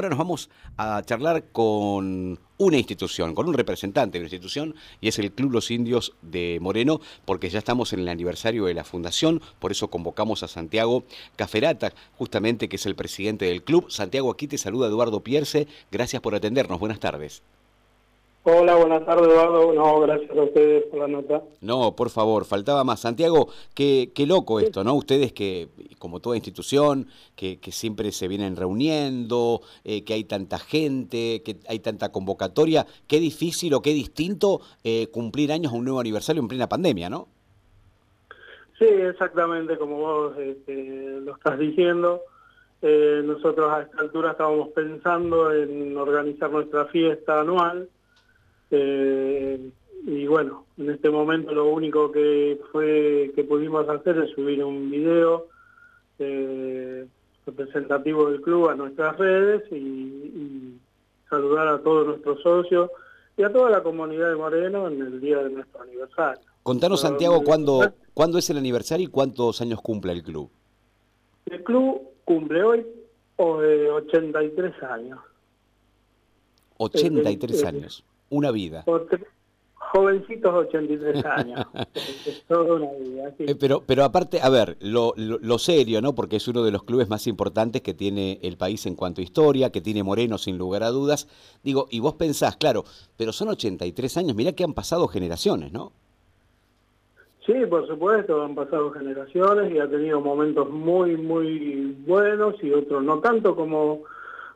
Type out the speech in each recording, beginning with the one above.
Ahora nos vamos a charlar con una institución, con un representante de una institución, y es el Club Los Indios de Moreno, porque ya estamos en el aniversario de la fundación, por eso convocamos a Santiago Caferata, justamente que es el presidente del club. Santiago, aquí te saluda Eduardo Pierce, gracias por atendernos, buenas tardes. Hola, buenas tardes, Eduardo. No, gracias a ustedes por la nota. No, por favor, faltaba más. Santiago, qué, qué loco esto, ¿no? Ustedes que, como toda institución, que, que siempre se vienen reuniendo, eh, que hay tanta gente, que hay tanta convocatoria, qué difícil o qué distinto eh, cumplir años a un nuevo aniversario en plena pandemia, ¿no? Sí, exactamente como vos este, lo estás diciendo. Eh, nosotros a esta altura estábamos pensando en organizar nuestra fiesta anual eh, y bueno, en este momento lo único que fue que pudimos hacer es subir un video eh, representativo del club a nuestras redes y, saludar a todos nuestros socios y a toda la comunidad de Moreno en el día de nuestro aniversario. Contanos, Santiago, ¿cuándo, ¿cuándo es el aniversario y cuántos años cumple el club? El club cumple hoy 83 años. 83 años una vida. jovencitos 83 años. es toda una vida. Eh, pero, pero aparte, a ver, lo, lo, serio, ¿no? Porque es uno de los clubes más importantes que tiene el país en cuanto a historia, que tiene Moreno sin lugar a dudas. Digo, y vos pensás, claro, pero son 83 años, mirá que han pasado generaciones, ¿no? Sí, por supuesto, han pasado generaciones y ha tenido momentos muy, muy buenos y otros no tanto como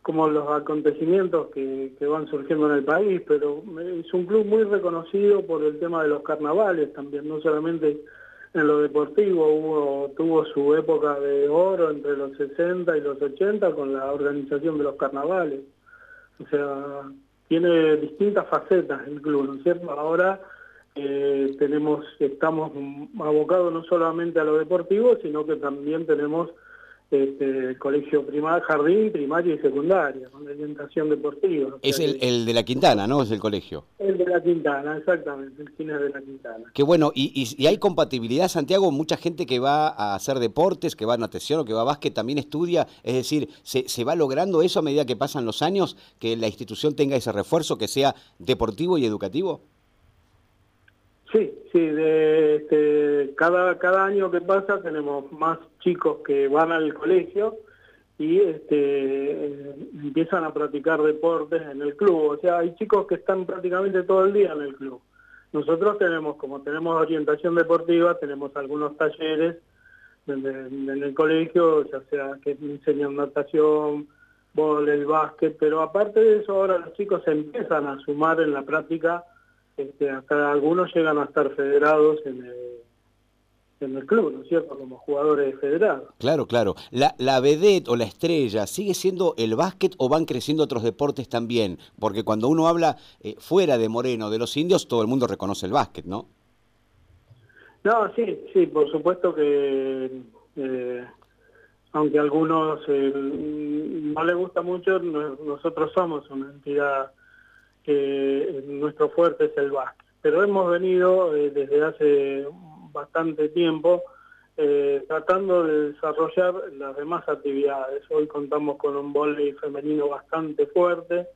como los acontecimientos que, van surgiendo en el país, pero es un club muy reconocido por el tema de los carnavales también, no solamente en lo deportivo, hubo, tuvo su época de oro entre los 60 y los 80 con la organización de los carnavales. O sea, tiene distintas facetas el club, ¿no es cierto? Ahora eh, tenemos, estamos abocados no solamente a lo deportivo, sino que también tenemos este, colegio primario, jardín, primario y secundaria, con orientación deportiva. Es el, el, de la Quintana, ¿no? Es el colegio. El de la Quintana, exactamente, el cine de la Quintana. Qué bueno, y, y, hay compatibilidad, Santiago, mucha gente que va a hacer deportes, que va a natación o que va a básquet también estudia, es decir, ¿se, ¿se va logrando eso a medida que pasan los años, que la institución tenga ese refuerzo, que sea deportivo y educativo? Sí, sí, este, cada, cada año que pasa tenemos más chicos que van al colegio y este, empiezan a practicar deportes en el club. O sea, hay chicos que están prácticamente todo el día en el club. Nosotros tenemos, como tenemos orientación deportiva, tenemos algunos talleres en, el colegio, ya sea que enseñan natación, el básquet, pero aparte de eso ahora los chicos empiezan a sumar en la práctica este, hasta algunos llegan a estar federados en el, en el club, ¿no es cierto?, como jugadores federados. Claro, claro. La, la vedette o la estrella, ¿sigue siendo el básquet o van creciendo otros deportes también? Porque cuando uno habla eh, fuera de Moreno, de los indios, todo el mundo reconoce el básquet, ¿no? No, sí, sí, por supuesto que... Eh, aunque a algunos eh, no les gusta mucho, nosotros somos una entidad que nuestro fuerte es el básquet. Pero hemos venido eh, desde hace bastante tiempo eh, tratando de desarrollar las demás actividades. Hoy contamos con un voleibol femenino bastante fuerte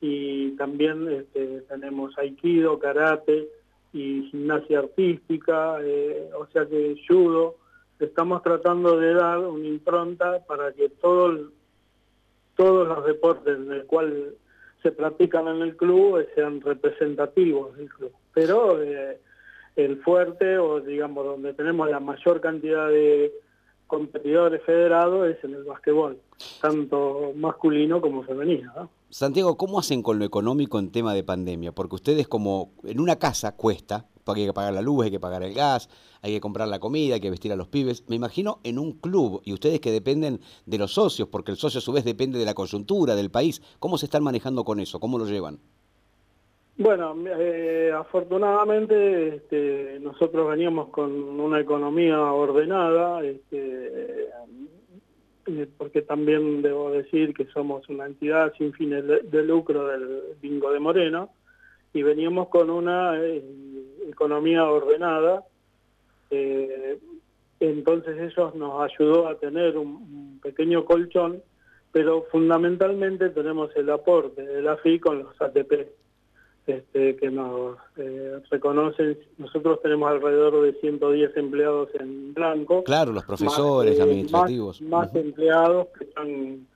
y también este, tenemos aikido, karate y gimnasia artística, eh, o sea que judo. Estamos tratando de dar una impronta para que todo todos los deportes en el cual se practican en el club sean representativos del club. Pero eh, el fuerte, o digamos, donde tenemos la mayor cantidad de competidores federados es en el básquetbol, tanto masculino como femenino. Santiago, ¿cómo hacen con lo económico en tema de pandemia? Porque ustedes como en una casa cuesta, hay que pagar la luz, hay que pagar el gas, hay que comprar la comida, hay que vestir a los pibes. Me imagino en un club y ustedes que dependen de los socios, porque el socio a su vez depende de la coyuntura del país. ¿Cómo se están manejando con eso? ¿Cómo lo llevan? Bueno, eh, afortunadamente este, nosotros veníamos con una economía ordenada, este, porque también debo decir que somos una entidad sin fines de, lucro del Bingo de Moreno, y veníamos con una eh, economía ordenada, entonces eso nos ayudó a tener un, pequeño colchón pero fundamentalmente tenemos el aporte de la FI con los ATP, este, que nos eh, reconocen. Nosotros tenemos alrededor de 110 empleados en blanco. Claro, los profesores, administrativos. Más, empleados que están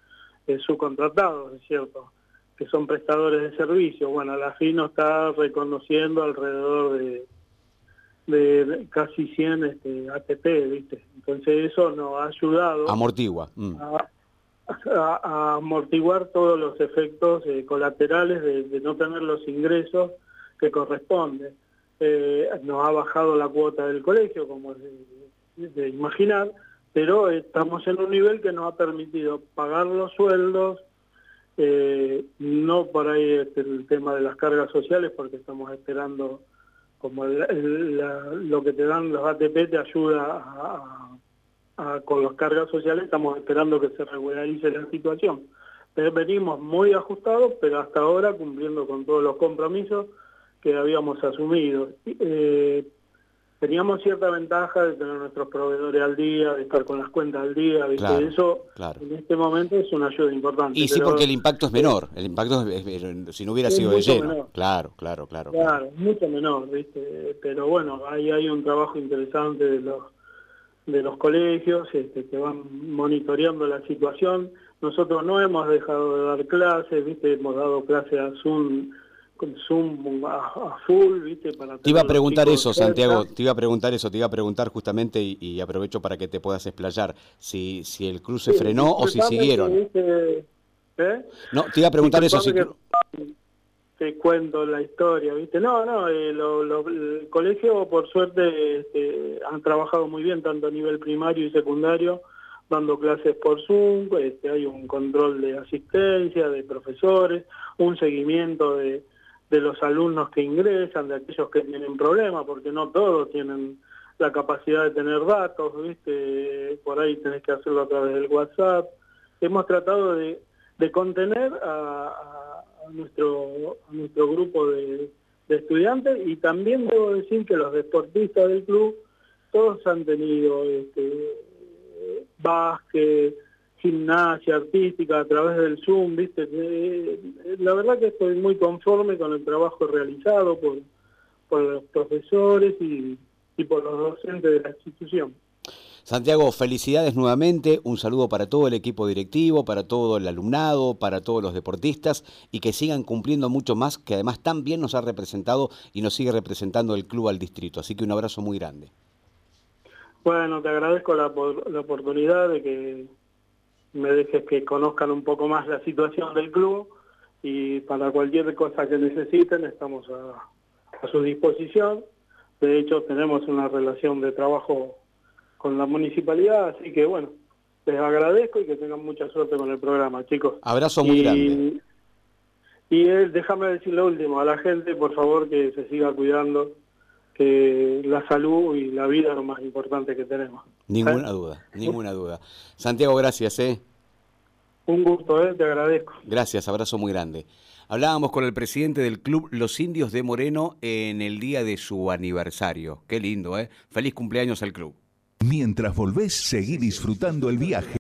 eh, subcontratados, es cierto, que son prestadores de servicio. Bueno, la FI nos está reconociendo alrededor de de casi 100 este, ATP, ¿viste? Entonces eso nos ha ayudado... Amortigua. Mm. A, amortiguar todos los efectos eh, colaterales de, no tener los ingresos que corresponden. Eh, nos ha bajado la cuota del colegio, como es de, imaginar, pero estamos en un nivel que nos ha permitido pagar los sueldos, eh, no por ahí este, el tema de las cargas sociales, porque estamos esperando como lo que te dan los ATP te ayuda con los cargas sociales, estamos esperando que se regularice la situación. Pero venimos muy ajustados, pero hasta ahora cumpliendo con todos los compromisos que habíamos asumido. Eh, teníamos cierta ventaja de tener nuestros proveedores al día, de estar con las cuentas al día, ¿viste? eso en este momento es una ayuda importante. Y sí, porque el impacto es menor, el impacto es, si no hubiera sido de lleno. Claro, claro, claro. Claro, mucho menor, ¿viste? Pero bueno, ahí hay un trabajo interesante de los de los colegios este, que van monitoreando la situación. Nosotros no hemos dejado de dar clases, ¿viste? Hemos dado clases a Zoom con Zoom a, full, ¿viste? Para te iba a preguntar eso, Santiago, te iba a preguntar eso, te iba a preguntar justamente y, aprovecho para que te puedas explayar, si, si el club se frenó o si siguieron. ¿eh? No, te iba a preguntar eso. Si... Te cuento la historia, ¿viste? No, no, eh, el colegio por suerte este, han trabajado muy bien, tanto a nivel primario y secundario, dando clases por Zoom, este, hay un control de asistencia, de profesores, un seguimiento de de los alumnos que ingresan, de aquellos que tienen problemas, porque no todos tienen la capacidad de tener datos, ¿viste? Por ahí tenés que hacerlo a través del WhatsApp. Hemos tratado de, contener a, nuestro, nuestro grupo de, estudiantes y también debo decir que los deportistas del club todos han tenido este, básquet, gimnasia artística a través del Zoom, ¿viste? Eh, la verdad que estoy muy conforme con el trabajo realizado por, por los profesores y, y por los docentes de la institución. Santiago, felicidades nuevamente, un saludo para todo el equipo directivo, para todo el alumnado, para todos los deportistas y que sigan cumpliendo mucho más, que además tan bien nos ha representado y nos sigue representando el club al distrito. Así que un abrazo muy grande. Bueno, te agradezco la, la oportunidad de que me dejes que conozcan un poco más la situación del club y para cualquier cosa que necesiten estamos a, su disposición. De hecho, tenemos una relación de trabajo con la municipalidad, así que bueno, les agradezco y que tengan mucha suerte con el programa, chicos. Abrazo muy grande. Y déjame decir lo último, a la gente, por favor, que se siga cuidando, que la salud y la vida es lo más importante que tenemos. Ninguna duda, ninguna duda. Santiago, gracias, ¿eh? Un gusto, ¿eh? te agradezco. Gracias, abrazo muy grande. Hablábamos con el presidente del club Los Indios de Moreno en el día de su aniversario. Qué lindo, ¿eh? Feliz cumpleaños al club. Mientras volvés, seguí disfrutando el viaje.